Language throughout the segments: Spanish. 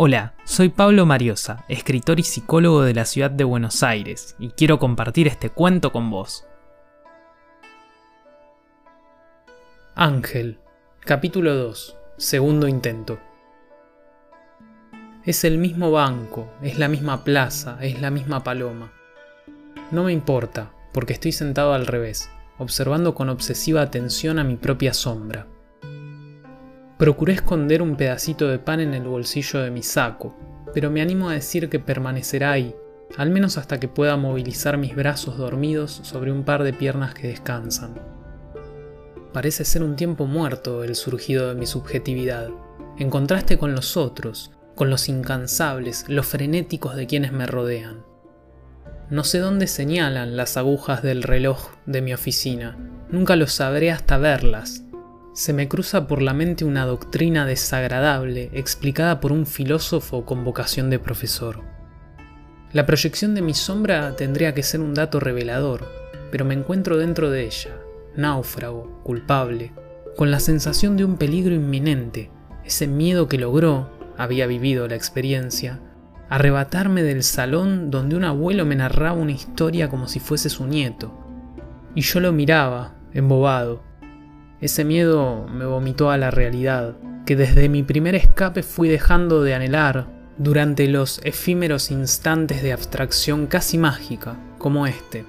Hola, soy Pablo Mariosa, escritor y psicólogo de la ciudad de Buenos Aires, y quiero compartir este cuento con vos. Ángel, capítulo 2, segundo intento. Es el mismo banco, es la misma plaza, es la misma paloma. No me importa, porque estoy sentado al revés, observando con obsesiva atención a mi propia sombra. Procuré esconder un pedacito de pan en el bolsillo de mi saco, pero me animo a decir que permanecerá ahí, al menos hasta que pueda movilizar mis brazos dormidos sobre un par de piernas que descansan. Parece ser un tiempo muerto el surgido de mi subjetividad, en contraste con los otros, con los incansables, los frenéticos de quienes me rodean. No sé dónde señalan las agujas del reloj de mi oficina, nunca lo sabré hasta verlas, se me cruza por la mente una doctrina desagradable explicada por un filósofo con vocación de profesor. La proyección de mi sombra tendría que ser un dato revelador, pero me encuentro dentro de ella, náufrago, culpable, con la sensación de un peligro inminente, ese miedo que logró, había vivido la experiencia, arrebatarme del salón donde un abuelo me narraba una historia como si fuese su nieto. Y yo lo miraba, embobado, ese miedo me vomitó a la realidad, que desde mi primer escape fui dejando de anhelar durante los efímeros instantes de abstracción casi mágica, como este.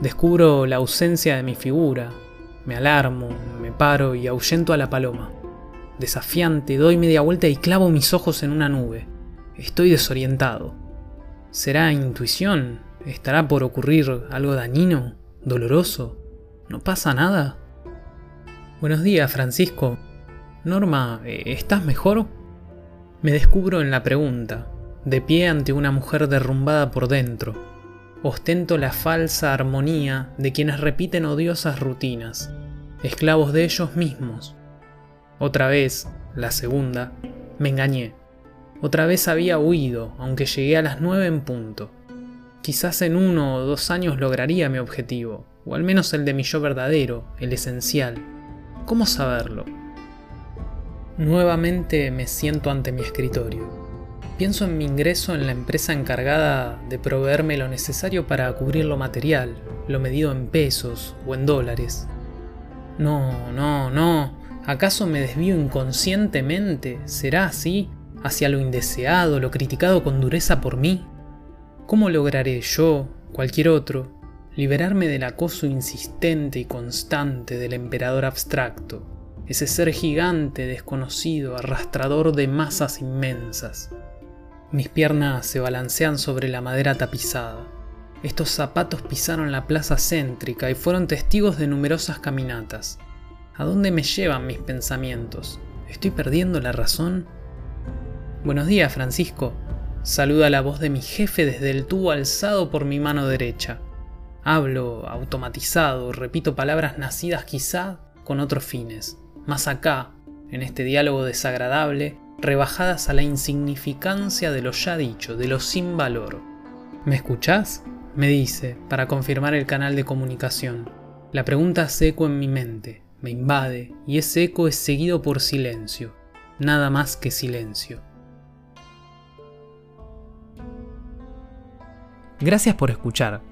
Descubro la ausencia de mi figura, me alarmo, me paro y ahuyento a la paloma. Desafiante, doy media vuelta y clavo mis ojos en una nube. Estoy desorientado. ¿Será intuición? ¿Estará por ocurrir algo dañino? ¿Doloroso? ¿No pasa nada? Buenos días, Francisco. Norma, eh, ¿estás mejor? Me descubro en la pregunta, de pie ante una mujer derrumbada por dentro. Ostento la falsa armonía de quienes repiten odiosas rutinas, esclavos de ellos mismos. Otra vez, la segunda, me engañé. Otra vez había huido, aunque llegué a las nueve en punto. Quizás en uno o dos años lograría mi objetivo, o al menos el de mi yo verdadero, el esencial, ¿Cómo saberlo? Nuevamente me siento ante mi escritorio. Pienso en mi ingreso en la empresa encargada de proveerme lo necesario para cubrir lo material, lo medido en pesos o en dólares. No, no, no. ¿Acaso me desvío inconscientemente? ¿Será así? ¿Hacia lo indeseado, lo criticado con dureza por mí? ¿Cómo lograré yo, cualquier otro, liberarme del acoso insistente y constante del emperador abstracto, ese ser gigante, desconocido, arrastrador de masas inmensas. Mis piernas se balancean sobre la madera tapizada. Estos zapatos pisaron la plaza céntrica y fueron testigos de numerosas caminatas. ¿A dónde me llevan mis pensamientos? ¿Estoy perdiendo la razón? Buenos días, Francisco. Saluda la voz de mi jefe desde el tubo alzado por mi mano derecha. Hablo automatizado, repito palabras nacidas quizá con otros fines. Más acá, en este diálogo desagradable, rebajadas a la insignificancia de lo ya dicho, de lo sin valor. ¿Me escuchás? Me dice, para confirmar el canal de comunicación. La pregunta hace eco en mi mente, me invade, y ese eco es seguido por silencio, nada más que silencio. Gracias por escuchar.